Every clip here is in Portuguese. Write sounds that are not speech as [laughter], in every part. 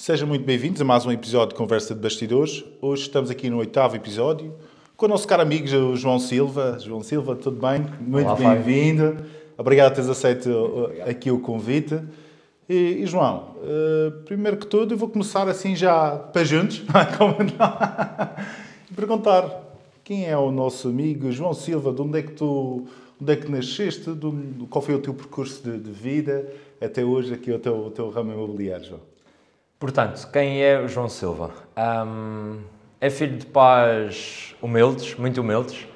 Sejam muito bem-vindos a mais um episódio de Conversa de Bastidores. Hoje estamos aqui no oitavo episódio com o nosso caro amigo João Silva. João Silva, tudo bem? Muito bem-vindo. Obrigado por teres aceito Obrigado. aqui o convite. E, e João, uh, primeiro que tudo, eu vou começar assim já para juntos, [laughs] e perguntar quem é o nosso amigo João Silva, de onde é que tu onde é que nasceste, qual foi o teu percurso de, de vida até hoje aqui o teu, o teu ramo imobiliário, João? Portanto, quem é o João Silva? Um, é filho de pais humildes, muito humildes.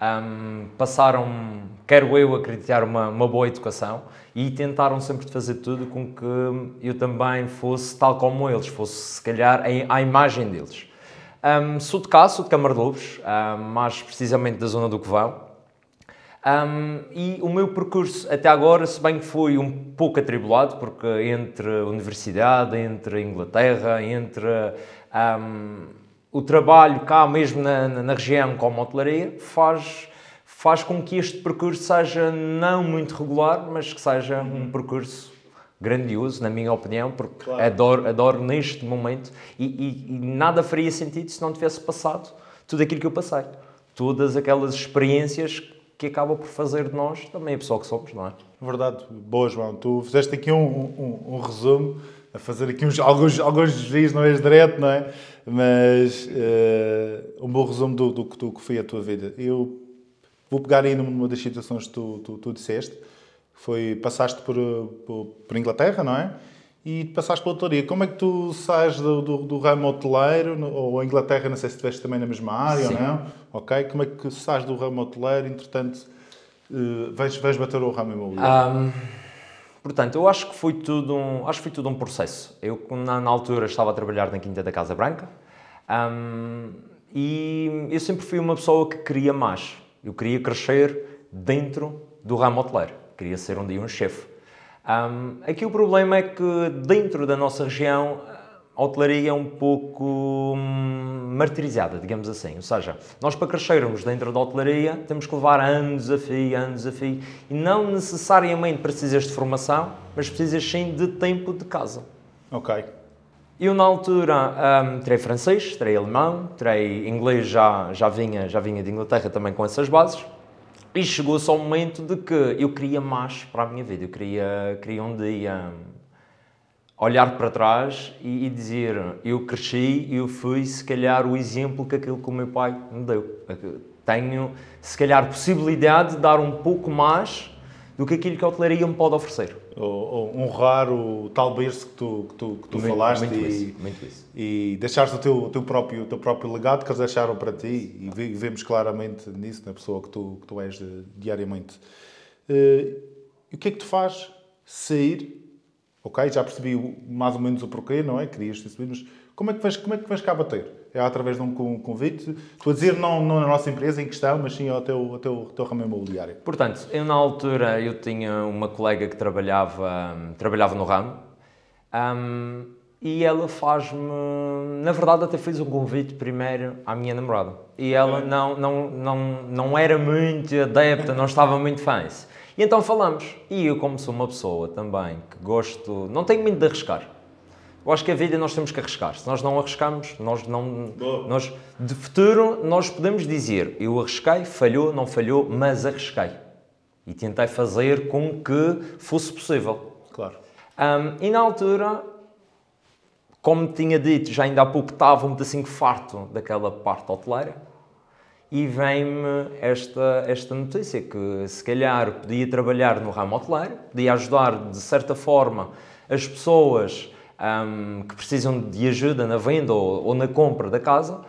Um, passaram, quero eu acreditar, uma, uma boa educação e tentaram sempre fazer tudo com que eu também fosse tal como eles, fosse se calhar à imagem deles. Um, sou de cá, sou de Câmara de Lobos, um, mais precisamente da zona do Covão. Um, e o meu percurso até agora, se bem que foi um pouco atribulado, porque entre a universidade, entre a Inglaterra, entre um, o trabalho cá mesmo na, na, região como hotelaria, faz, faz com que este percurso seja não muito regular, mas que seja um percurso grandioso, na minha opinião, porque claro. adoro, adoro neste momento e, e, e nada faria sentido se não tivesse passado tudo aquilo que eu passei. Todas aquelas experiências que acaba por fazer de nós também a pessoa que somos, não é? Verdade. Boa, João. Tu fizeste aqui um, um, um resumo, a fazer aqui uns, alguns, alguns dias, não és direto, não é? Mas uh, um bom resumo do, do, do, que foi a tua vida. Eu vou pegar aí numa das situações que tu, tu, tu disseste, foi, passaste por, por, por Inglaterra, não é? E passaste pela hotelaria. Como é que tu sais do, do, do, ramo hoteleiro, ou a Inglaterra, não sei se estiveste também na mesma área Sim. ou não, ok? Como é que sais do ramo hoteleiro, entretanto, uh, vais, vais bater o ramo imobiliário? Um, portanto, eu acho que foi tudo um, acho que foi tudo um processo. Eu, na, na altura, estava a trabalhar na Quinta da Casa Branca um, e eu sempre fui uma pessoa que queria mais. Eu queria crescer dentro do ramo hoteleiro. Queria ser um dia um chefe. Um, aqui o problema é que dentro da nossa região a hotelaria é um pouco hum, martirizada, digamos assim. Ou seja, nós para crescermos dentro da hotelaria temos que levar anos a fio, anos a fio, e não necessariamente precisas de formação, mas precisas sim de tempo de casa. Ok. Eu na altura um, terei francês, terei alemão, terei inglês, já, já, vinha, já vinha de Inglaterra também com essas bases. E chegou só o momento de que eu queria mais para a minha vida. Eu queria, queria um dia olhar para trás e, e dizer: eu cresci, eu fui, se calhar, o exemplo que aquilo que o meu pai me deu. Tenho, se calhar, possibilidade de dar um pouco mais do que aquilo que a hotelaria me pode oferecer. Ou, honrar o tal berço que tu, que tu, que tu muito, falaste muito e, isso, muito isso. e deixares o teu, teu próprio, teu próprio legado que eles deixaram para ti e vemos claramente nisso, na pessoa que tu, que tu és diariamente. Uh, e o que é que tu faz sair? Ok, já percebi mais ou menos o porquê, não é? Querias ter subido, mas como é que vais, como é que vais cá bater? é através de um convite. Estou a dizer não, não na nossa empresa em questão, mas sim ao teu, ao teu, teu ramo imobiliário. Portanto, eu na altura eu tinha uma colega que trabalhava, trabalhava no ramo um, e ela faz-me, na verdade até fez um convite primeiro à minha namorada e ela não, não, não, não era muito adepta, não estava muito fã. E então falamos. E eu, como sou uma pessoa também que gosto, não tenho muito de arriscar. Eu acho que a vida nós temos que arriscar. Se nós não arriscamos, nós não. Nós, de futuro, nós podemos dizer: eu arrisquei, falhou, não falhou, mas arrisquei. E tentei fazer com que fosse possível. Claro. Um, e na altura, como tinha dito, já ainda há pouco estava um assim farto daquela parte hoteleira. E vem-me esta, esta notícia que se calhar podia trabalhar no ramo hoteleiro, podia ajudar de certa forma as pessoas um, que precisam de ajuda na venda ou, ou, na compra da casa.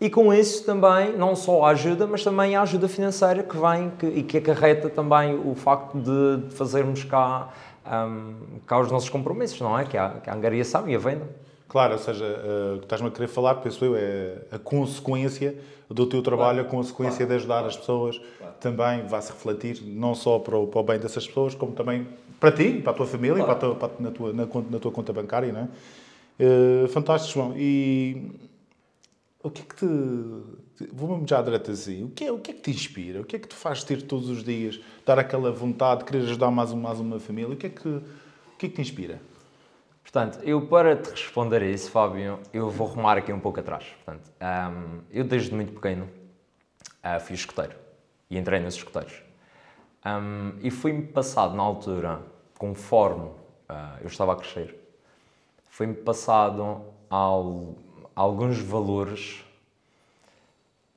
E com isso também, não só a ajuda, mas também a ajuda financeira que vem que, e que acarreta também o facto de, de fazermos cá, um, cá os nossos compromissos, não é? Que a, que a angariação e a venda. Claro, ou seja, uh, o que estás-me a querer falar, penso eu, é a consequência do teu trabalho, claro. a consequência claro. de ajudar claro. as pessoas, também vai-se refletir não só para o, para o bem dessas pessoas, como também para ti, para a tua família, para, a tua, para na, tua, na, na, tua conta bancária, não é? Uh, fantástico, João. E o que é que te. Vou-me já direto assim. O que, é, o que é que te inspira? O que é que te faz ter todos os dias, dar aquela vontade de querer ajudar mais, mais uma família? O que é que, o que, é que te inspira? Portanto, eu para te responder a isso, Fábio, eu vou rumar aqui um pouco atrás. Portanto, um, eu desde muito pequeno uh, fui escoteiro e entrei nos escoteiros. Um, e fui-me passado na altura, conforme uh, eu estava a crescer, foi-me passado ao, alguns valores.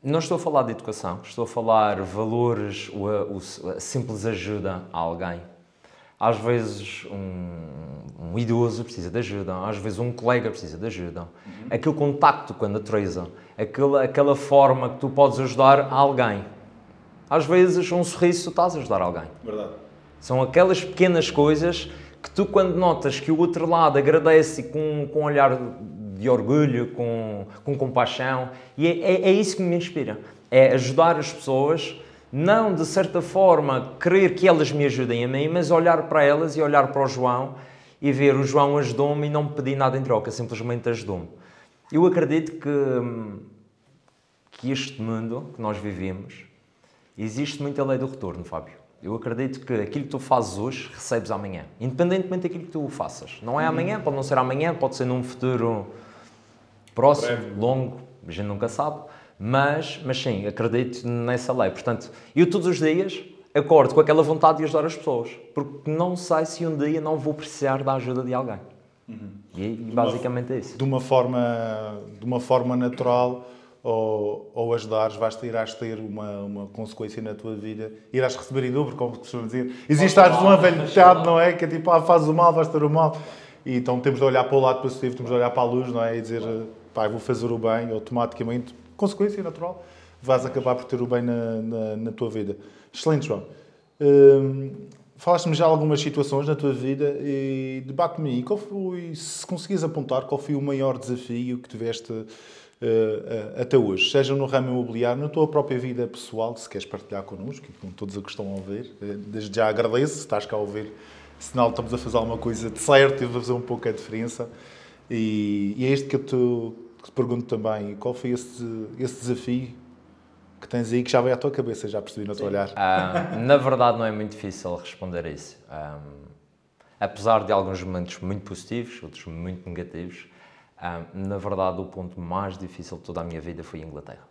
Não estou a falar de educação, estou a falar valores, o, o, a simples ajuda a alguém. Às vezes um, um, idoso precisa de ajuda, às vezes um colega precisa de ajuda. Uhum. Aquele contacto com a natureza, aquela, aquela forma que tu podes ajudar alguém. Às vezes um sorriso tu estás a ajudar alguém. Verdade. São aquelas pequenas coisas que tu, quando notas que o outro lado agradece com, com um olhar de orgulho, com, com compaixão, e é, é, é isso que me inspira. É ajudar as pessoas, não de certa forma querer que elas me ajudem a mim, mas olhar para elas e olhar para o João e ver o João ajudou-me e não me pedir nada em troca, simplesmente ajudou-me. Eu acredito que, que este mundo que nós vivemos, existe muita lei do retorno, Fábio. Eu acredito que aquilo que tu fazes hoje, recebes amanhã. Independentemente daquilo que tu faças. Não é amanhã, pode não ser amanhã, pode ser num futuro próximo, Breve. longo, a gente nunca sabe. Mas, mas sim, acredito nessa lei. Portanto, eu todos os dias acordo com aquela vontade de ajudar as pessoas. Porque não sei se um dia não vou precisar da ajuda de alguém. Uhum. E, e basicamente uma, é isso. De uma forma, de uma forma natural ou, ou ajudares, vais ter, irás ter uma, uma consequência na tua vida, irás receber em dobro, como costumam dizer. Existe às uma velhidade, não é? Que é tipo, ah, fazes o mal, vais ter o mal. E então temos de olhar para o lado positivo, temos de olhar para a luz, não é? E dizer, pá, vou fazer o bem, automaticamente, consequência natural, vais acabar por ter o bem na, na, na tua vida. Excelente, João. Hum, Falaste-me já algumas situações na tua vida e debate-me qual foi, se conseguis apontar, qual foi o maior desafio que tiveste uh, até hoje, seja no ramo imobiliário, na tua própria vida pessoal, se queres partilhar connosco, com todos a que estão a ouvir. Uh, desde já agradeço, estás cá a ouvir, sinal estamos a fazer alguma coisa de certo e a fazer um pouco a diferença. E, e é isto que eu te, que te pergunto também, qual foi esse, esse desafio que tens aí que já veio à tua cabeça, já percebi no teu olhar? Uh, na verdade, não é muito difícil responder a isso. Um, apesar de alguns momentos muito positivos, outros muito negativos, um, na verdade, o ponto mais difícil de toda a minha vida foi a Inglaterra.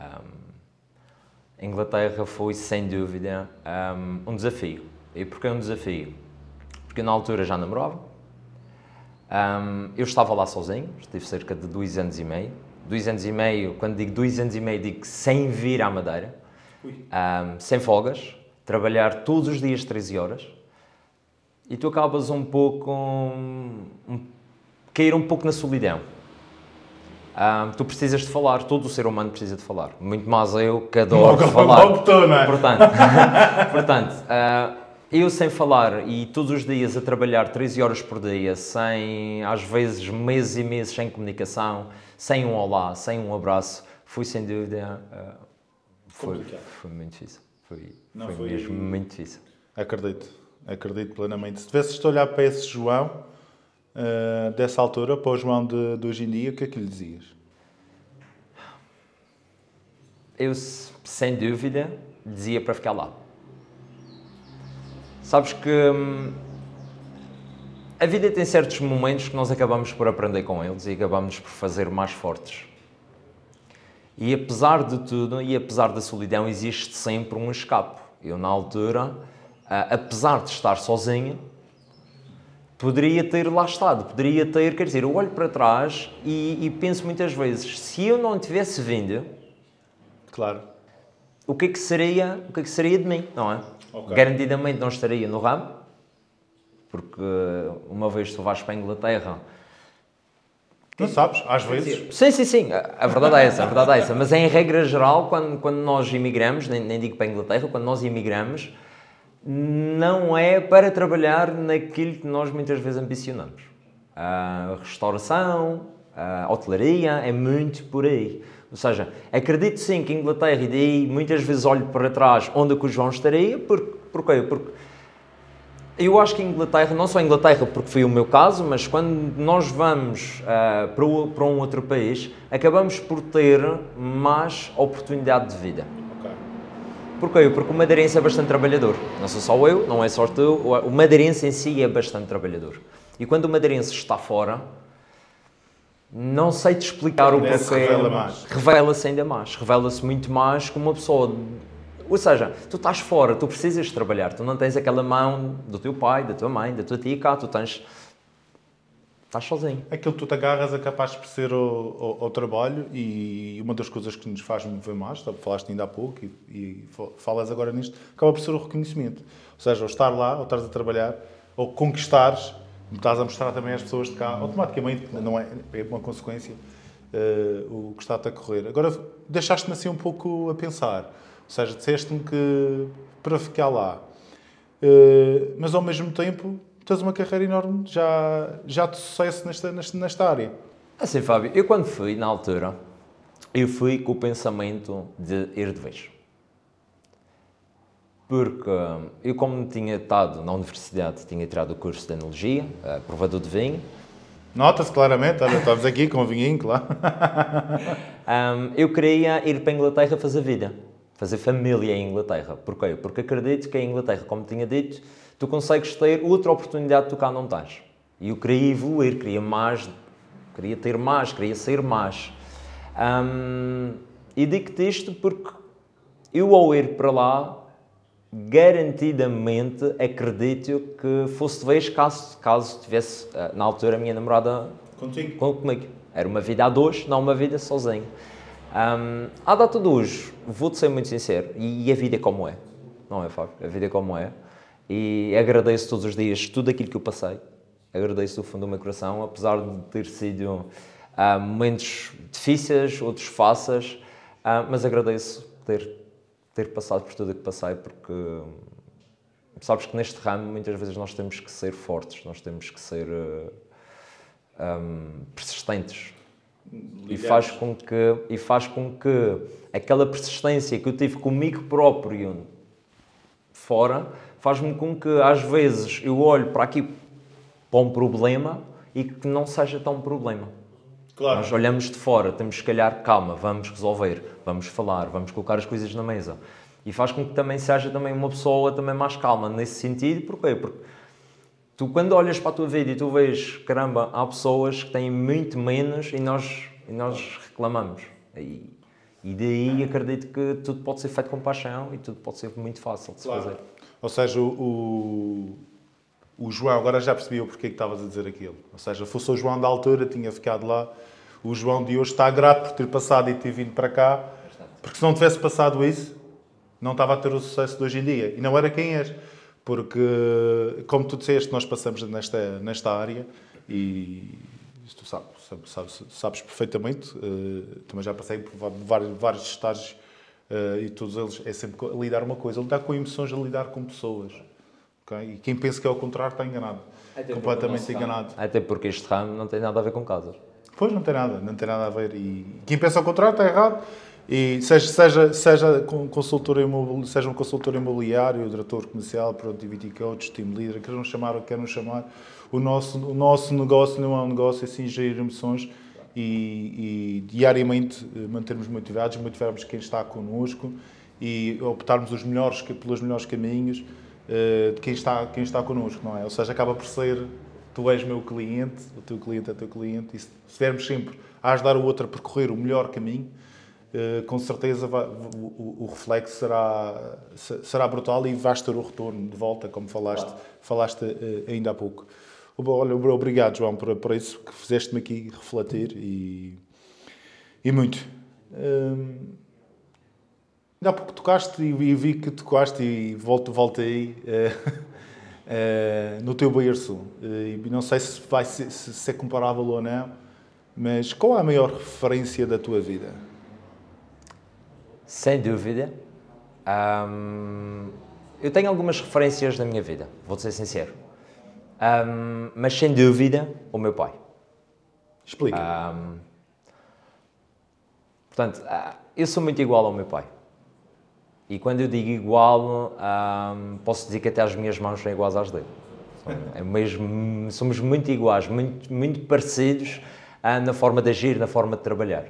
Um, Inglaterra foi, sem dúvida, um, um, desafio. E porquê um desafio? Porque na altura já namorava, eu estava lá sozinho, estive cerca de dois anos e meio. Dois anos e meio, quando digo dois anos e meio, digo sem vir à Madeira, sem folgas, trabalhar todos os dias 13 horas. E tu acabas um pouco um, cair um pouco na solidão. Um, tu precisas de falar, todo o ser humano precisa de falar. Muito mais eu que adoro logo, falar. Logo tu, não é? Portanto, [laughs] portanto uh, eu sem falar e todos os dias a trabalhar 13 horas por dia, sem, às vezes, meses e meses sem comunicação, sem um olá, sem um abraço, foi sem dúvida. Uh, foi, foi muito difícil. Foi, não, foi, foi mesmo muito difícil. Acredito, acredito plenamente. Se tivesses de olhar para esse João uh, dessa altura para o João de, de, hoje em dia, o que é que lhe dizias? Eu, sem dúvida, dizia para ficar lá. Sabes que hum, a vida tem certos momentos que nós acabamos por aprender com eles e acabamos por fazer mais fortes. E apesar de tudo, e apesar da solidão, existe sempre um escape. Eu, na altura, apesar de estar sozinho, poderia ter lá estado, poderia ter, quer dizer, eu olho para trás e, e penso muitas vezes, se eu não tivesse vindo, claro, o que é que seria, o que é que seria de mim, não é? Okay. Garantidamente não estaria no ramo, porque uma vez tu vais para a Inglaterra, não sabes, às vezes. Sim, sim, sim. A verdade é essa, a verdade é essa. Mas em regra geral, quando, quando nós imigramos, nem, nem digo para a Inglaterra, quando nós imigramos, não é para trabalhar naquilo que nós muitas vezes ambicionamos. A restauração, a hotelaria, é muito por aí. Ou seja, acredito sim que Inglaterra, e daí muitas vezes olho para trás onde é que o João estaria, porque, porquê? Porque eu acho que Inglaterra, não só Inglaterra, porque foi o meu caso, mas quando nós vamos uh, para, o, para um outro país, acabamos por ter mais oportunidade de vida. Porquê? Porque o madeirense é bastante trabalhador. Não sou só eu, não é só tu, o madeirense em si é bastante trabalhador. E quando o madeirense está fora, não sei te explicar o porquê. revela mais. Revela-se ainda mais. Revela-se muito mais como uma pessoa. Ou seja, tu estás fora, tu precisas de trabalhar. Tu não tens aquela mão do teu pai, da tua mãe, da tua tia cá. Tu tens. Estás sozinho. Aquilo que tu te agarras é capaz de perceber ao, ao, ao trabalho e uma das coisas que nos faz mover mais, falaste ainda há pouco e, e fa- falas agora nisto, acaba por ser o reconhecimento. Ou seja, ao estar lá, ao estares a trabalhar, ou conquistares, estás a mostrar também às pessoas de cá, automaticamente, não é, é uma consequência, eh, o que está-te a correr. Agora, deixaste-me assim um pouco a pensar. Ou seja, disseste-me que para ficar lá, Uh, mas ao mesmo tempo tens uma carreira enorme já, já de sucesso nesta, nesta, nesta área. Assim, Fábio, eu quando fui, na altura, eu fui com o pensamento de ir de vez. Porque hum, eu, como tinha estado na universidade, tinha tirado o curso de Enologia, eh, provador de vinho, Nota-se claramente, olha, estamos aqui com o vinhinho, claro. [laughs] hum, eu queria ir para a Inglaterra fazer vida, fazer família em Inglaterra. Porquê? Porque acredito que em Inglaterra, como tinha dito, tu consegues ter outra oportunidade tu cá não tens. E eu queria evoluir, queria mais, queria ter mais, queria ser mais. Hum, e digo-te isto porque eu, ao ir para lá, garantidamente acredito que fosse de vez caso, caso tivesse, eh, na altura, a minha namorada Contigo. com- comigo. Era uma vida a dois, não uma vida sozinho. Hum, à data de hoje, vou-te ser muito sincero, e, a vida é como é, não é, Fábio? A vida é como é. E agradeço todos os dias tudo aquilo que eu passei. Agradeço do fundo do meu coração, apesar de ter sido ah, momentos difíceis, outros fáceis, ah, mas agradeço ter, ter passado por tudo o que passei, porque sabes que neste ramo muitas vezes nós temos que ser fortes, nós temos que ser ah, hum, persistentes. E faz, com que, e faz com que aquela persistência que eu tive comigo próprio fora, faz-me com que às vezes eu olho para aqui para um problema e que não seja tão problema. Claro. Nós olhamos de fora, temos se calhar calma, vamos resolver, vamos falar, vamos colocar as coisas na mesa. E faz com que também seja também uma pessoa também mais calma nesse sentido. Porquê? Porque tu quando olhas para a tua vida e tu vês, caramba, há pessoas que têm muito menos e nós, e nós reclamamos. E, e daí acredito que tudo pode ser feito com paixão e tudo pode ser muito fácil de se fazer. Ou seja, o, o, o João, agora já percebi o porquê que estavas a dizer aquilo. Ou seja, fosse o João da altura, tinha ficado lá. O João de hoje está grato por ter passado e ter vindo para cá, porque se não tivesse passado isso, não estava a ter o sucesso de hoje em dia. E não era quem és. Porque, como tu disseste, nós passamos nesta, nesta área e tu sabes, sabes, sabes, sabes perfeitamente. eh, também já passei por vários, vários estágios eh, e todos eles é sempre lidar uma coisa, lidar com emoções, a lidar com pessoas. ok? E quem pensa que é o contrário está enganado. Completamente enganado. Até porque este ramo não tem nada a ver com casas. Pois não tem nada, não tem nada a ver. E quem pensa ao contrário está errado. E seja, seja, seja consultor seja um consultor imobiliário, diretor comercial, productivity coach, team leader, queiram chamar o que queiram chamar, o nosso, o nosso negócio não é um negócio assim, gerir emoções e, e diariamente eh, mantermos motivados, motivarmos quem está connosco e optarmos os melhores, pelos melhores caminhos eh, de quem está, quem está connosco, não é? Ou seja, acaba por ser tu és meu cliente, o teu cliente é teu cliente, e se estivermos sempre a ajudar o outro a percorrer o melhor caminho, com certeza o, reflexo será, se- será brutal e vais ter o retorno de volta, como falaste, falaste eh, ainda há pouco. Olha, obrigado, João, por, por isso que fizeste-me aqui refletir e, e muito. Hum, Ainda há pouco tocaste e e vi que tocaste e volto, voltei eh, [laughs] eh, no teu berço. Eh, E não sei se, vai ser, se, se é comparável ou não, mas qual é a maior referência da tua vida? Sem dúvida. Ahm, eu tenho algumas referências na minha vida, vou-te ser sincero. Ahm, mas sem dúvida, o meu pai. Explica. Ahm, portanto, ah, eu sou muito igual ao meu pai. E quando eu digo igual, ahm, posso dizer que até as minhas mãos são iguais às dele. É mesmo, somos muito iguais, muito, muito parecidos ah, na forma de agir, na forma de trabalhar.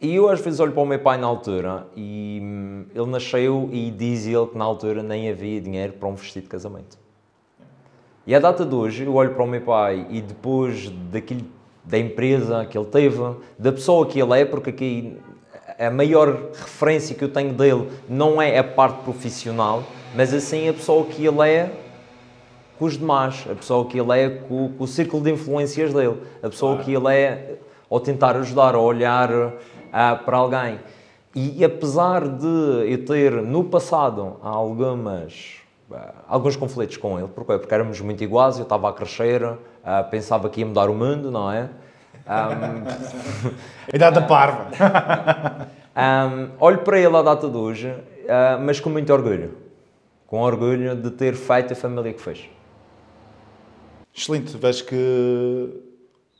E eu às vezes olho para o meu pai na altura e hum, ele nasceu e diz ele que na altura nem havia dinheiro para um vestido de casamento. E a data de hoje, eu olho para o meu pai e depois daquilo, da empresa que ele teve, da pessoa que ele é, porque aqui a maior referência que eu tenho dele não é a parte profissional, mas assim a pessoa que ele é com os demais, a pessoa que ele é com, com o círculo de influências dele, a pessoa claro. que ele é ao tentar ajudar, ao olhar uh, para alguém. E, e, apesar de eu ter no passado algumas, uh, alguns conflitos com ele, porque, porque éramos muito iguais, eu estava a crescer, uh, pensava que ia mudar o mundo, não é? Um, [laughs] Idade parva. [laughs] um, olho para ele à data de hoje, mas com muito orgulho. Com orgulho de ter feito a família que fez. Excelente, vês que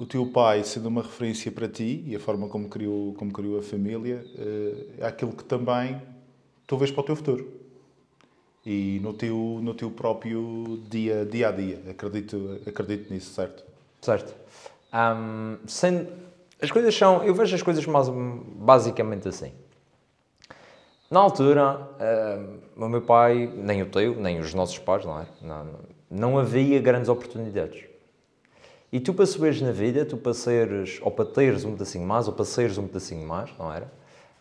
o teu pai, sendo uma referência para ti e a forma como criou, como criou a família, eh, é aquilo que também tu vês para o teu futuro e no teu, no teu próprio dia, dia a dia. Acredito, acredito nisso, certo? Certo. Um, as coisas são. Eu vejo as coisas mais, basicamente assim. Na altura, uh, o meu pai, nem o teu, nem os nossos pais, não é? Não, não havia grandes oportunidades. E tu para subires na vida, tu para seres, ou para teres um pedacinho mais, ou para seres um pedacinho mais, não era?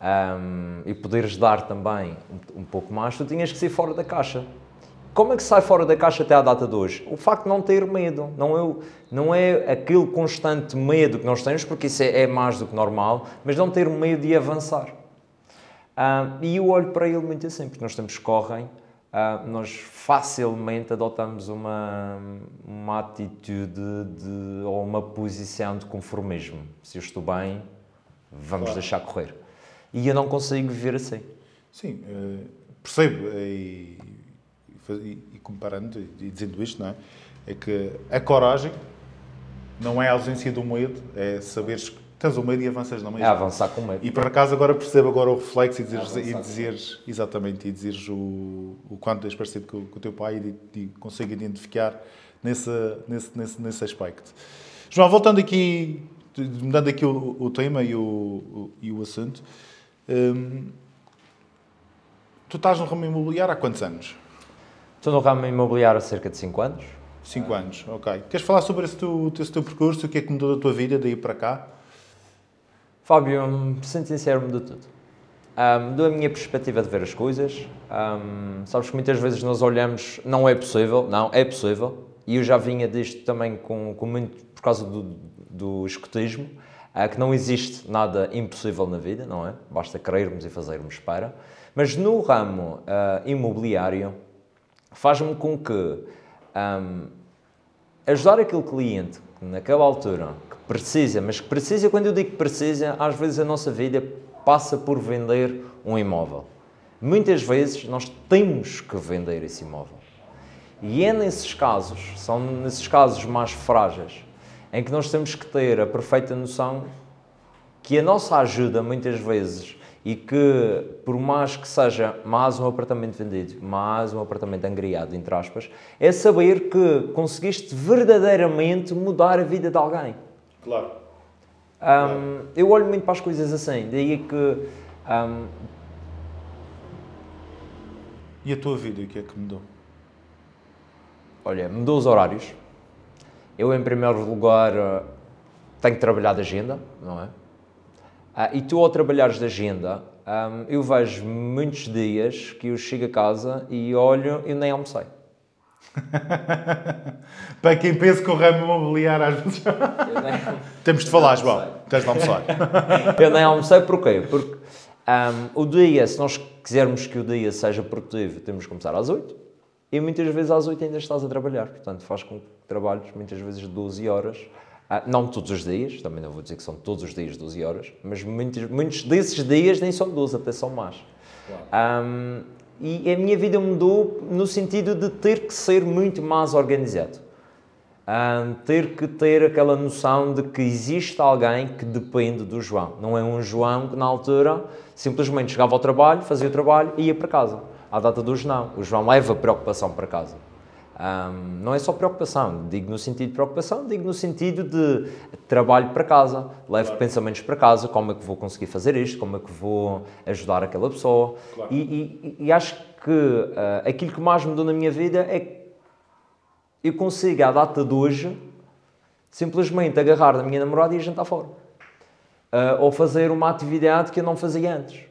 Um, e poderes dar também um, um, pouco mais, tu tinhas que ser fora da caixa. Como é que sai fora da caixa até à data de hoje? O facto de não ter medo. Não é, não é aquele constante medo que nós temos, porque isso é, é mais do que normal, mas não ter medo de avançar. Um, e eu olho para ele muito assim, porque nós temos que correm Uh, nós facilmente adotamos uma, uma atitude de, ou uma posição de conformismo. Se eu estou bem, vamos claro. deixar correr. E eu não consigo viver assim. Sim, uh, percebo. E, e, e, comparando e dizendo isto, não é? É que a coragem não é a ausência do medo, é saberes Tens o medo e avanças na mesma. É avançar com medo. E por acaso agora percebo agora o reflexo e dizeres, é e dizeres exatamente, e dizeres o, o quanto és parecido com, com o teu pai e, e consigo identificar nesse, nesse, nesse, nesse aspecto. João, voltando aqui, mudando aqui o, o tema e o, o, e o assunto, hum, tu estás no ramo imobiliário há quantos anos? Estou no ramo imobiliário há cerca de 5 anos. 5 anos, ok. Queres falar sobre esse teu, esse teu percurso, o que é que mudou da tua vida daí para cá? Fábio, sincero, mudou tudo. Um, mudou a minha perspectiva de ver as coisas. Um, sabes que muitas vezes nós olhamos, não é possível, não, é possível. E eu já vinha disto também com, com muito por causa do, do escotismo, uh, que não existe nada impossível na vida, não é? Basta querermos e fazermos para. Mas no ramo uh, imobiliário, faz-me com que um, ajudar aquele cliente que naquela altura precisa, mas que precisa, quando eu digo precisa, às vezes a nossa vida passa por vender um imóvel. Muitas vezes nós temos que vender esse imóvel. E é nesses casos, são nesses casos mais frágeis, em que nós temos que ter a perfeita noção que a nossa ajuda, muitas vezes, e que, por mais que seja mais um apartamento vendido, mais um apartamento angriado, entre aspas, é saber que conseguiste verdadeiramente mudar a vida de alguém. Claro. Um, claro. Eu olho muito para as coisas assim, daí que. Um... E a tua vida, o que é que mudou? Olha, mudou os horários. Eu, em primeiro lugar, tenho que trabalhar de agenda, não é? Ah, e tu, ao trabalhares de agenda, um, eu vejo muitos dias que eu chego a casa e olho e nem almocei. [laughs] Para quem pensa que o ramo imobiliário às vezes. Nem... [laughs] Temos de falar, João. Tens de almoçar. [laughs] eu nem almocei porquê? Porque um, o dia, se nós quisermos que o dia seja produtivo, temos que começar às 8 e muitas vezes às 8 ainda estás a trabalhar. Portanto, faz com que trabalhes muitas vezes 12 horas. Uh, não todos os dias, também não vou dizer que são todos os dias 12 horas, mas muitos, muitos desses dias nem são 12, até são mais. Claro. Um, e a minha vida mudou no sentido de ter que ser muito mais organizado. Um, ter que ter aquela noção de que existe alguém que depende do João. Não é um João que, na altura, simplesmente chegava ao trabalho, fazia o trabalho e ia para casa. À data do João, o João leva preocupação para casa. Um, não é só preocupação, digo no sentido de preocupação, digo no sentido de trabalho para casa, levo claro. pensamentos para casa, como é que vou conseguir fazer isto, como é que vou ajudar aquela pessoa. Claro. E, e, e, acho que uh, aquilo que mais mudou na minha vida é eu consigo, à data de hoje, simplesmente agarrar da minha namorada e jantar fora. Uh, ou fazer uma atividade que eu não fazia antes.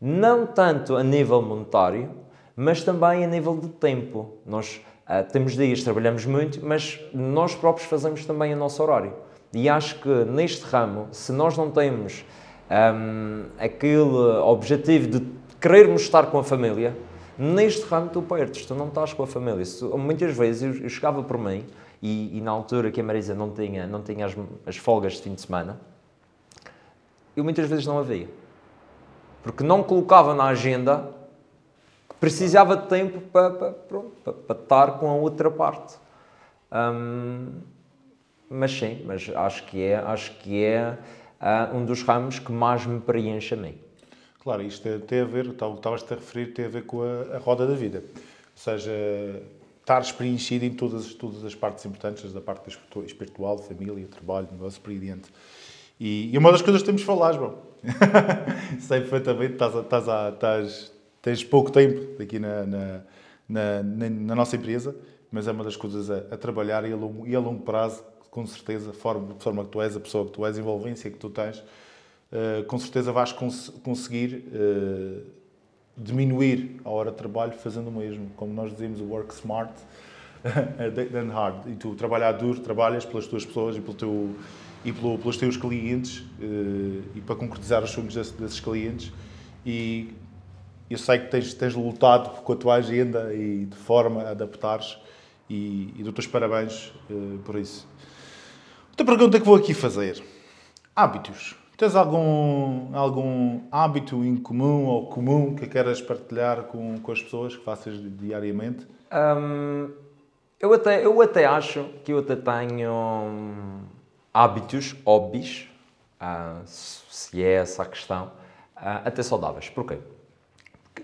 Não tanto a nível monetário, mas também a nível de tempo. Nós uh, temos dias, trabalhamos muito, mas nós próprios fazemos também o nosso horário. E acho que neste ramo, se nós não temos um, aquele objetivo de querermos estar com a família, neste ramo tu perdes, tu não estás com a família. muitas vezes eu, eu chegava por mim, e, e, na altura que a Marisa não tinha, não tinha as, as folgas de fim de semana, eu muitas vezes não havia. Porque não colocava na agenda precisava de tempo para, para, para, para estar com a outra parte. Um, mas sim, mas acho que é, acho que é uh, um dos ramos que mais me preenche a mim. Claro, isto tem a ver, estavas-te a referir, tem a ver com a, a, roda da vida. Ou seja, estares preenchido em todas, todas as partes importantes, da parte espiritual, família, trabalho, negócio, por aí diante. E, e uma das coisas que temos falar, João, [laughs] sei perfeitamente, estás, estás, estás, tens pouco tempo aqui na, na, na, na, nossa empresa, mas é uma das coisas a, a trabalhar e a, longo, e a longo prazo com certeza, forma, a forma que tu és, a pessoa que tu és, a envolvência que tu tens, uh, com certeza vais cons conseguir uh, diminuir a hora de trabalho fazendo o mesmo. Como nós dizemos, work smart [laughs] than hard. E tu trabalhar duro, trabalhas pelas tuas pessoas e, pelo teu, e pelo, pelos teus clientes uh, e para concretizar os sonhos desses, desses clientes. E eu sei que tens, tens lutado com a tua agenda e de forma a adaptares e, e dou-te os parabéns uh, por isso. Outra pergunta que vou aqui fazer. Hábitos. Tens algum, algum hábito incomum ou comum que queras partilhar com, com as pessoas que faças diariamente? Um, eu, até, eu até acho que eu até tenho hábitos, hobbies, uh, se é essa a questão, uh, até saudáveis. Porquê?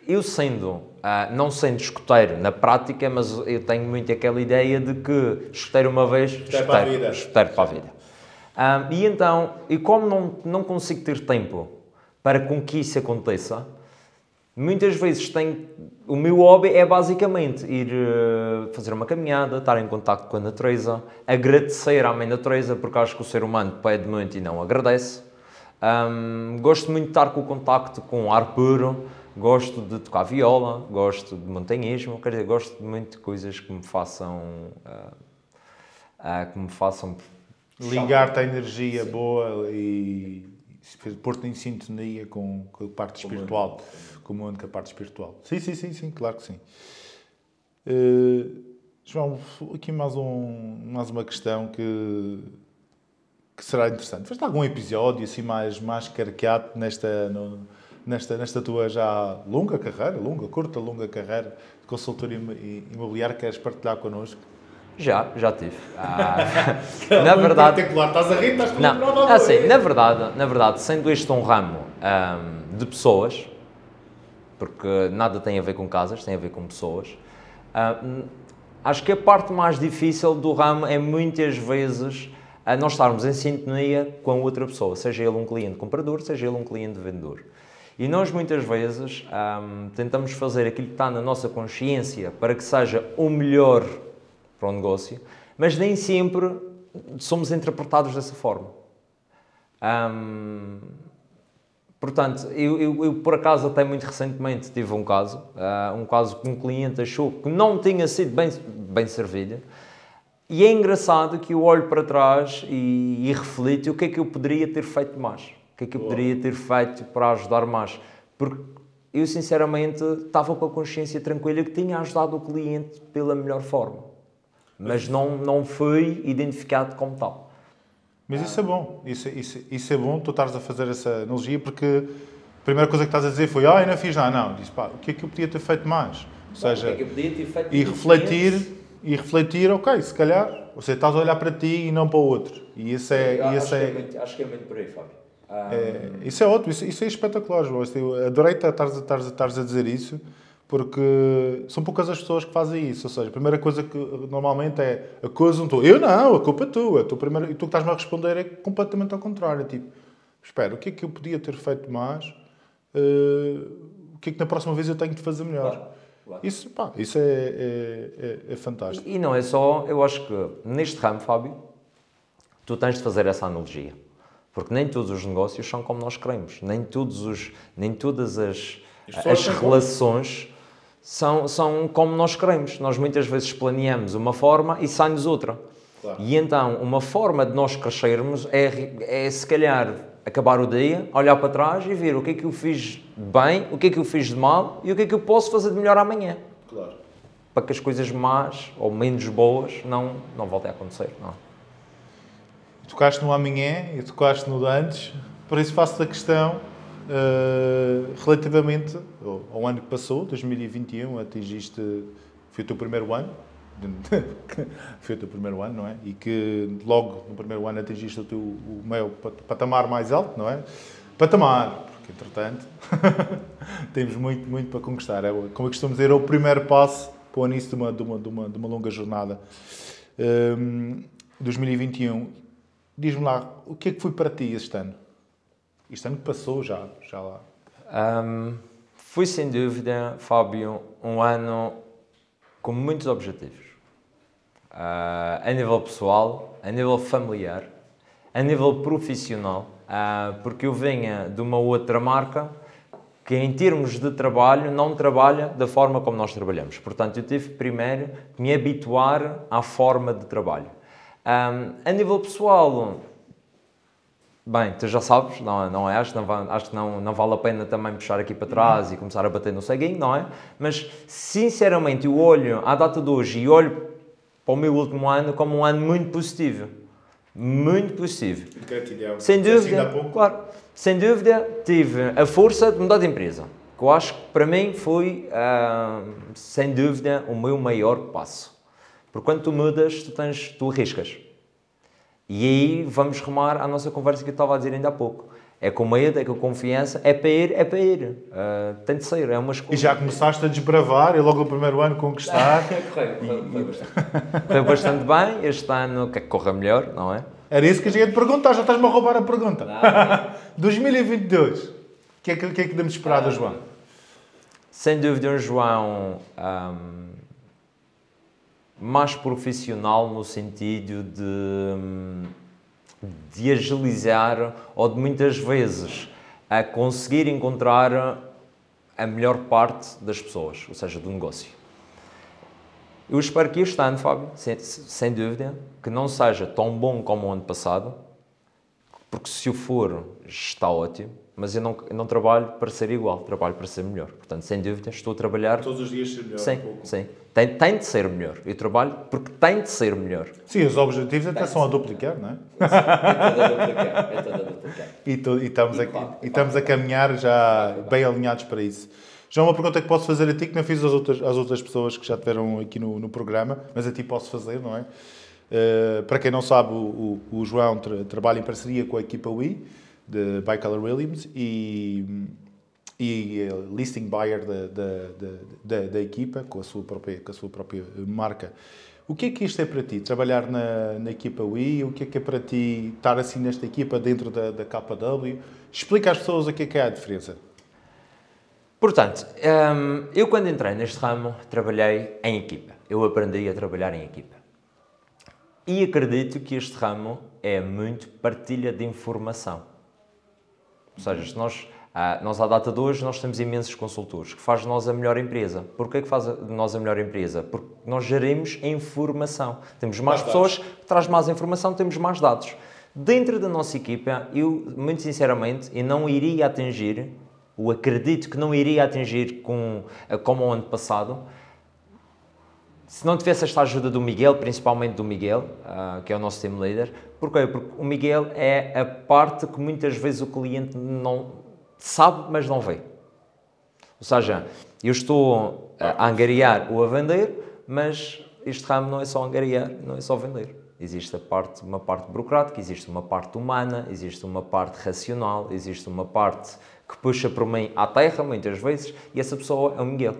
Eu sendo, uh, não sendo escoteiro na prática, mas eu tenho muito aquela ideia de que escoteiro uma vez, escoteiro, para a vida. Escoteiro para a vida. E então, e como não, não consigo ter tempo para com que isso aconteça, muitas vezes tenho, o meu hobby é basicamente ir uh, fazer uma caminhada, estar em contato com a natureza, agradecer à mãe natureza, porque acho que o ser humano pede muito e não agradece. Um, gosto muito de estar com o contacto com o ar puro, gosto de tocar viola, gosto de montanhismo, quer dizer, gosto muito de coisas que me façam. Uh, uh, que me façam. Ligar-te à energia Sim. boa e pôr-te em sintonia com, com a parte espiritual, com o mundo, com a parte espiritual. Sim, sim, sim, sim, claro que sim. Uh, João, aqui mais, um, mais uma questão que, que será interessante. Faz algum episódio assim mais, mais carqueado nesta. No, nesta, nesta tua já longa carreira, longa, curta, longa carreira de consultoria imobiliária, queres partilhar connosco? Já, já tive. [laughs] Ah, na verdade. Estás a rir, estás não, assim, na verdade, na verdade, sendo este um ramo um, de pessoas, porque nada tem a ver com casas, tem a ver com pessoas, um, acho que a parte mais difícil do ramo é muitas vezes nós estarmos em sintonia com a outra pessoa, seja ele um cliente comprador, seja ele um cliente vendedor. E nós muitas vezes um, tentamos fazer aquilo que está na nossa consciência para que seja o melhor para o negócio, mas nem sempre somos interpretados dessa forma. Um, portanto, eu, eu, eu, por acaso até muito recentemente tive um caso, uh, um caso que um cliente achou que não tinha sido bem, bem servido, e é engraçado que eu olho para trás e, e reflito o que é que eu poderia ter feito mais que é que eu poderia ter feito para ajudar mais? Porque eu, sinceramente, estava com a consciência tranquila que tinha ajudado o cliente pela melhor forma, mas não, não foi identificado como tal. Mas isso é bom, isso, isso, isso é bom, tu estás a fazer essa analogia, porque a primeira coisa que estás a dizer foi, ah, eu não fiz nada. Não, disse, pá, o que é que eu podia ter feito mais? Ou seja, o é e refletir, e refletir, ok, se calhar, você estás a olhar para ti e não para o outro. E isso é... Eu, e acho, é... Que é muito, acho que é muito por aí, Fábio. É, isso é ótimo, isso, isso é espetacular, João. Eu adorei estares a dizer isso, porque são poucas as pessoas que fazem isso. Ou seja, a primeira coisa que normalmente é acusam tu. Eu não, a culpa é tua. Tu, primeiro, e tu que estás-me a responder é completamente ao contrário. Tipo, espera, o que é que eu podia ter feito mais? Uh, o que é que na próxima vez eu tenho de fazer melhor? Claro. Isso, pá, isso é, é, é, é fantástico. E, e não é só, eu acho que neste ramo, Fábio, tu tens de fazer essa analogia. Porque nem todos os negócios são como nós queremos. Nem, todos os, nem todas as, as relações são, são como nós queremos. Nós muitas vezes planeamos uma forma e sai-nos outra. Claro. E então, uma forma de nós crescermos é, é, se calhar, acabar o dia, olhar para trás e ver o que é que eu fiz de bem, o que é que eu fiz de mal e o que é que eu posso fazer de melhor amanhã. Claro. Para que as coisas más ou menos boas não, não voltem a acontecer. Não. Tocaste no amanhã e tocaste no antes, por isso faço a questão uh, relativamente ao, ao, ano que passou, 2021, atingiste, foi o teu primeiro ano, [laughs] foi o teu primeiro ano, não é? E que logo no primeiro ano atingiste o teu o meu patamar mais alto, não é? Patamar, porque entretanto [laughs] temos muito, muito para conquistar. É, como eu costumo dizer, é o primeiro passo para o início de uma, de uma, de uma, de uma longa jornada. Um, 2021 Diz-me lá, o que é que foi para ti este ano? Este ano que passou já, já lá. Um, foi sem dúvida, Fábio, um ano com muitos objetivos. Uh, a nível pessoal, a nível familiar, a nível profissional, uh, porque eu venho de uma outra marca que em termos de trabalho não trabalha da forma como nós trabalhamos. Portanto, eu tive primeiro que me habituar à forma de trabalho. Um, a nível pessoal, bem, tu já sabes, não, não é? Acho, não, acho que não, não vale a pena também puxar aqui para trás e começar a bater no ceguinho, não é? Mas, sinceramente, eu olho à data de hoje e olho para o meu último ano como um ano muito positivo. Muito positivo. Gratidão. Sem dúvida, claro, sem dúvida, tive a força de mudar de empresa. Que eu acho que para mim foi, uh, sem dúvida, o meu maior passo. Porque quando tu mudas, tu, tens, tu arriscas. E aí vamos remar à nossa conversa que eu estava a dizer ainda há pouco. É com medo, é com confiança, é para ir, é para ir. Uh, tem de ser, é uma escolha. E já começaste a desbravar e logo no primeiro ano conquistar. [laughs] correu, correu, bastante. correu bastante bem. Este ano quer que corra melhor, não é? Era isso que eu ia te perguntar, já estás-me a roubar a pergunta. 2022, [laughs] o que, é que, que é que podemos esperar do João? Sem dúvida, um João. Um, mais profissional no sentido de, de agilizar ou de muitas vezes a conseguir encontrar a melhor parte das pessoas, ou seja, do negócio. Eu espero que este ano, Fábio, sem, sem dúvida, que não seja tão bom como o ano passado, porque se o for, está ótimo, mas eu não, eu não trabalho para ser igual, trabalho para ser melhor. Portanto, sem dúvida, estou a trabalhar. Todos os dias ser melhor. Sim, um sim. Tem, tem de ser melhor. Eu trabalho porque tem de ser melhor. Sim, os objetivos até são a duplicar, não é? É tudo a duplicar. É tudo a duplicar. E, tu, e, estamos, e, a, claro, e estamos a caminhar já bem alinhados para isso. Já uma pergunta que posso fazer a ti, que não fiz às outras, às outras pessoas que já estiveram aqui no, no programa, mas a ti posso fazer, não é? Uh, para quem não sabe, o, o, o João tra, trabalha em parceria com a equipa Wii de Bicolor Williams e, e listing buyer da, da, da, da, equipa com a, sua própria, com a sua própria marca. O que é que isto é para ti? Trabalhar na, na equipa Wii? O que é que é para ti estar assim nesta equipa dentro da, da KW? Explica às pessoas o que é que é a diferença. Portanto, hum, eu quando entrei neste ramo trabalhei em equipa. Eu aprendi a trabalhar em equipa. E acredito que este ramo é muito partilha de informação. Ou seja, se nós, ah, nós à data de hoje, nós temos imensos consultores, que faz de nós a melhor empresa. Porquê que faz de nós a melhor empresa? Porque nós gerimos informação. Temos mais, mais pessoas dados. traz mais informação, temos mais dados. Dentro da nossa equipa, eu, muito sinceramente, eu não iria atingir, ou acredito que não iria atingir com, ah, como o ano passado, se não tivesse esta ajuda do Miguel, principalmente do Miguel, uh, que é o nosso team leader, porquê? Porque o Miguel é a parte que muitas vezes o cliente não sabe, mas não vê. Ou seja, eu estou a angariar ou a vender, mas este ramo não é só angariar, não é só vender. Existe parte, uma parte burocrática, existe uma parte humana, existe uma parte racional, existe uma parte que puxa por mim à terra, muitas vezes, e essa pessoa é o Miguel.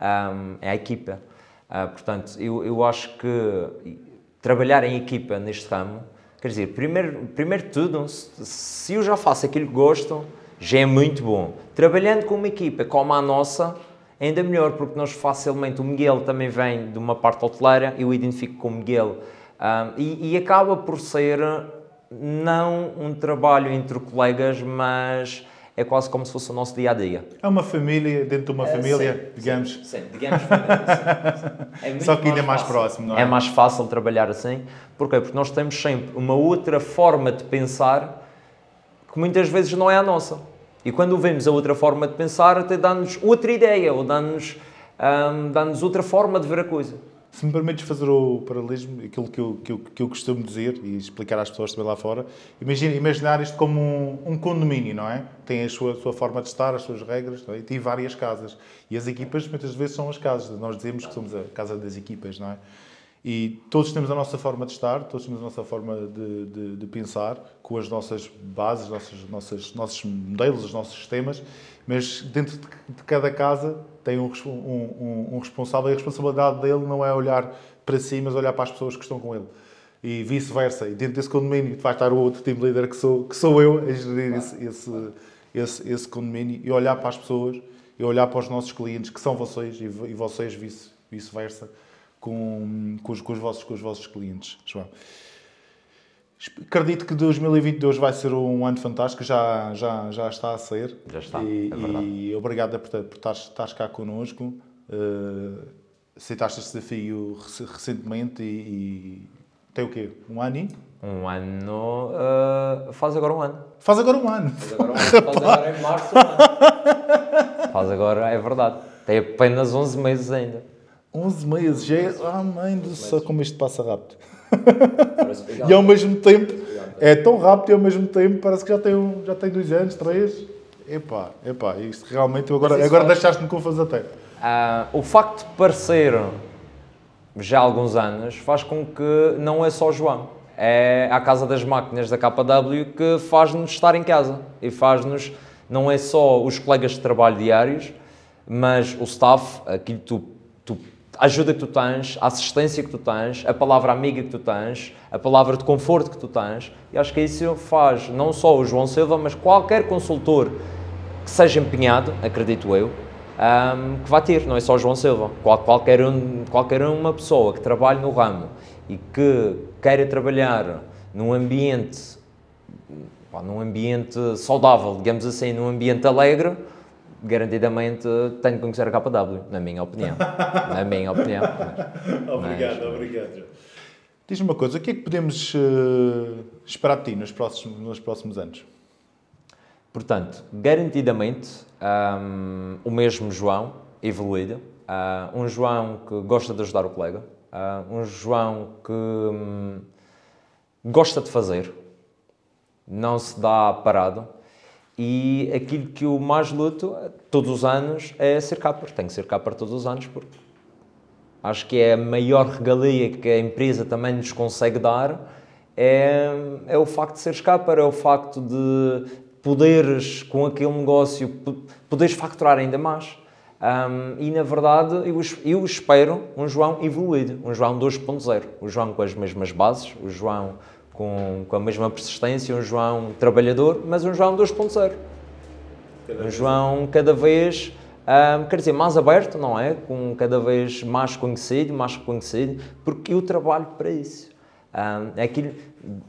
Um, é a equipa. Uh, portanto, eu, eu acho que trabalhar em equipa neste ramo, quer dizer, primeiro, primeiro tudo, se eu já faço aquilo que gosto, já é muito bom. Trabalhando com uma equipa como a nossa, ainda melhor, porque nós facilmente, o Miguel também vem de uma parte hoteleira, eu identifico com o Miguel, um, e, e acaba por ser não um trabalho entre colegas, mas é quase como se fosse o nosso dia a dia. É uma família dentro de uma É, família, sim, digamos. Sim, sim, digamos família, sim. [laughs] É Só que ainda é mais fácil. próximo, não é? É mais fácil trabalhar assim. Porquê? Porque nós temos sempre uma outra forma de pensar que muitas vezes não é a nossa. E quando vemos a outra forma de pensar, até dá-nos outra ideia ou dá-nos hum, dá-nos outra forma de ver a coisa. Se me permites fazer o paralelismo, aquilo que eu, que eu, que eu costumo dizer e explicar às pessoas também lá fora, imagina, imaginar isto como um, um condomínio, não é? Tem a sua, sua forma de estar, as suas regras, é? e tem várias casas. E as equipas muitas vezes são as casas. Nós dizemos que somos a casa das equipas, não é? E todos temos a nossa forma de estar, todos temos a nossa forma de, de, de pensar, com as nossas bases, nossas, nossos modelos, os nossos sistemas, mas dentro de, de cada casa tem um, um, um, responsável e a responsabilidade dele não é olhar para si, mas olhar para as pessoas que estão com ele. E vice-versa. E dentro desse condomínio vai estar o outro team leader que sou, que sou eu a gerir esse, esse, esse, esse condomínio e olhar para as pessoas e olhar para os nossos clientes, que são vocês, e, e vocês vice- vice-versa, com, com, os, com, os vossos, com os vossos clientes. João. Acredito que 2022 vai ser um ano fantástico, já, já, já está a ser. Já está, e, é verdade. E obrigado por, por estares, estares cá connosco. Uh, aceitaste este desafio rec- recentemente e, e tem o quê? Um ano? e? Um ano. ah, faz agora um ano. Faz agora um ano. Faz agora, um ano. [laughs] Faz agora em março. um ano. [laughs] Faz agora, é verdade. Tem apenas 11 meses ainda. 11 meses, já é... Ah, mãe do céu, como isto passa rápido. [laughs] E ao mesmo tempo, é tão rápido e ao mesmo tempo parece que já tem, um, já tem dois anos, três. Epá, epá, isto realmente, agora, agora faz- deixaste-me confuso até. Ah, o facto de parecer já há alguns anos faz com que não é só o João. É a Casa das Máquinas da KW que faz-nos estar em casa e faz-nos, não é só os colegas de trabalho diários, mas o staff, aquilo que tu, a ajuda que tu tens, a assistência que tu tens, a palavra amiga que tu tens, a palavra de conforto que tu tens. E acho que isso faz não só o João Silva, mas qualquer consultor que seja empenhado, acredito eu, ahm, que vai ter, não é só o João Silva, Qual- qualquer, um, qualquer uma pessoa que trabalhe no ramo e que queira trabalhar num ambiente, pá, num ambiente saudável, digamos assim, num ambiente alegre, garantidamente tem de conhecer a KW, na minha opinião. [laughs] na minha opinião. Obrigado, obrigado. Diz-me uma coisa, o que é que podemos eh, esperar de ti nos próximos, nos próximos anos? Portanto, garantidamente, hum, o mesmo João, evoluído, ah, um João que gosta de ajudar o colega, ah, um João que hum, gosta de fazer, não se dá parado, e aquilo que eu mais luto todos os anos é ser capper. Tenho que ser capper todos os anos porque acho que é a maior regalia que a empresa também nos consegue dar é, é o facto de seres capper, é o facto de poderes com aquele negócio, po- poderes facturar ainda mais. Ahm, e na verdade eu, eu espero um João evoluído, um João 2.0, o João com as mesmas bases, o João com, com a mesma persistência, um João trabalhador, mas um João 2.0. Um João cada vez, ahm, quer dizer, mais aberto, não é? Com cada vez mais conhecido, mais reconhecido, porque eu trabalho para isso. Ahm, é aquilo,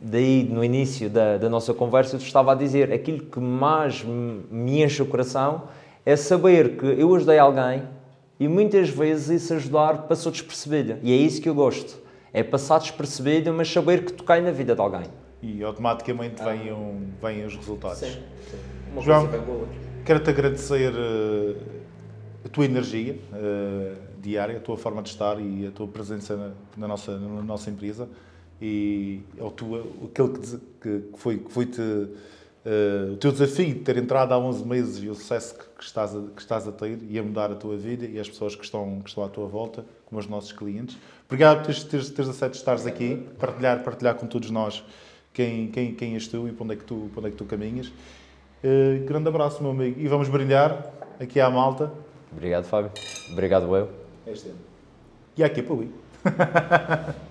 daí no início da, da nossa conversa, eu estava a dizer, aquilo que mais me me enche o coração é saber que eu ajudei alguém e muitas vezes esse ajudar passou despercebido. E é isso que eu gosto. É passar despercebido, mas saber que toquei na vida de alguém. E automaticamente vêm, um- vêm os resultados. Uma João. coisa vem com a outra. Quero-te agradecer eh, a tua energia eh, diária, a tua forma de estar e a tua presença na, na nossa, na nossa empresa e ao tua, aquele que, que foi, que foi te, eh, o teu desafio de ter entrado há 11 meses e o sucesso que, que estás a, que estás a ter e a mudar a tua vida e as pessoas que estão, que estão à tua volta, como os nossos clientes. Obrigado por teres, teres, teres aceito estares aqui, partilhar, partilhar com todos nós quem, quem, quem és tu e para onde é que tu, para onde é que tu caminhas. Uh, grande abraço, meu amigo. E vamos brilhar aqui à malta. Obrigado, Fábio. Obrigado, eu. Este ano. E aqui para o [laughs]